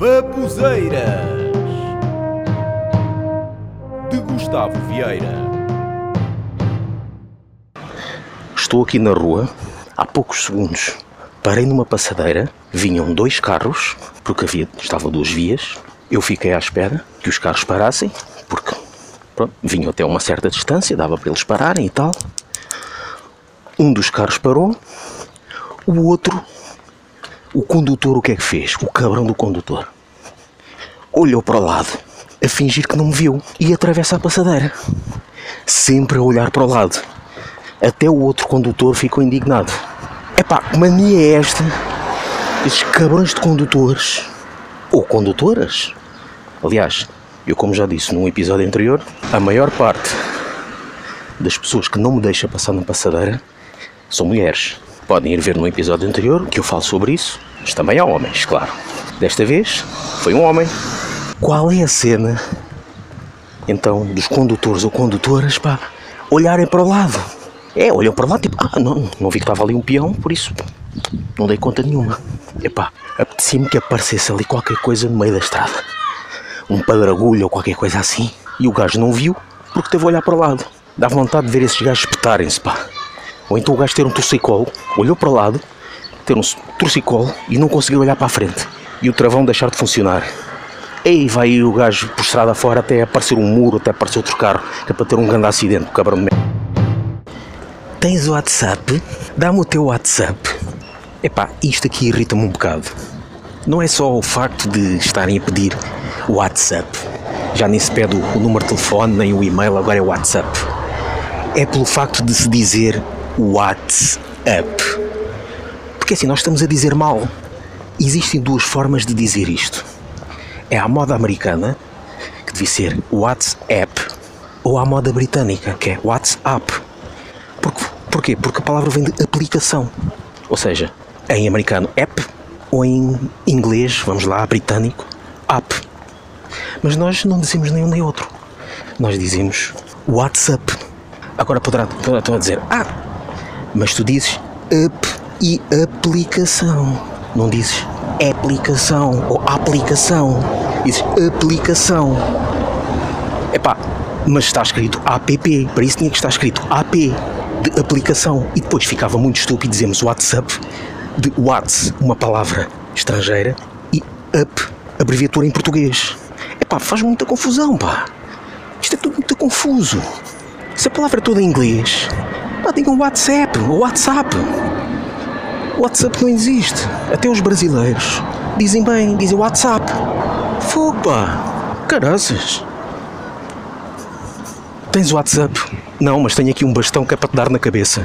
Babuzeiras de Gustavo Vieira. Estou aqui na rua há poucos segundos. Parei numa passadeira, vinham dois carros, porque havia, estavam duas vias. Eu fiquei à espera que os carros parassem, porque pronto, vinham até uma certa distância, dava para eles pararem e tal. Um dos carros parou, o outro, o condutor, o que é que fez? O cabrão do condutor olhou para o lado, a fingir que não me viu e atravessa a passadeira, sempre a olhar para o lado. Até o outro condutor ficou indignado. Epá, que mania é esta? Estes cabrões de condutores ou condutoras? Aliás, eu como já disse num episódio anterior, a maior parte das pessoas que não me deixa passar na passadeira são mulheres. Podem ir ver no episódio anterior que eu falo sobre isso, mas também há homens, claro. Desta vez foi um homem. Qual é a cena então dos condutores ou condutoras pá, olharem para o lado? É, olham para lá tipo, ah, não, não vi que estava ali um peão, por isso não dei conta nenhuma. Epá, apetecia-me que aparecesse ali qualquer coisa no meio da estrada. Um padragulho ou qualquer coisa assim. E o gajo não viu porque teve a olhar para o lado. Dá vontade de ver esses gajos espetarem-se, pá. Ou então o gajo ter um torcicolo, olhou para o lado, ter um torcicolo e não conseguiu olhar para a frente. E o travão deixar de funcionar. Ei, vai o gajo por estrada fora até aparecer um muro, até aparecer outro carro, que é para ter um grande acidente, cabrão de merda. Tens o WhatsApp? Dá-me o teu WhatsApp. Epá, isto aqui irrita-me um bocado. Não é só o facto de estarem a pedir o WhatsApp. Já nem se pede o número de telefone, nem o e-mail, agora é o WhatsApp. É pelo facto de se dizer WhatsApp. Porque assim, nós estamos a dizer mal. Existem duas formas de dizer isto. É a moda americana, que devia ser WhatsApp, ou a moda britânica, que é WhatsApp. Porque, porquê? Porque a palavra vem de aplicação. Ou seja, em americano app ou em inglês, vamos lá, britânico, app. Mas nós não dizemos nenhum nem outro. Nós dizemos WhatsApp. Agora poderá, poderá dizer, ah, mas tu dizes app e aplicação. Não dizes aplicação ou aplicação. Dizes aplicação. Epá, mas está escrito app, para isso tinha que estar escrito AP de aplicação e depois ficava muito estúpido dizemos WhatsApp de Whats, uma palavra estrangeira, e up, abreviatura em português. Epá, faz muita confusão, pá. Isto é tudo muito confuso. Se a palavra é toda em inglês, pá, digam WhatsApp WhatsApp. WhatsApp não existe. Até os brasileiros dizem bem, dizem WhatsApp. Fogo, pá. Caraças. Tens WhatsApp? Não, mas tenho aqui um bastão que é para te dar na cabeça.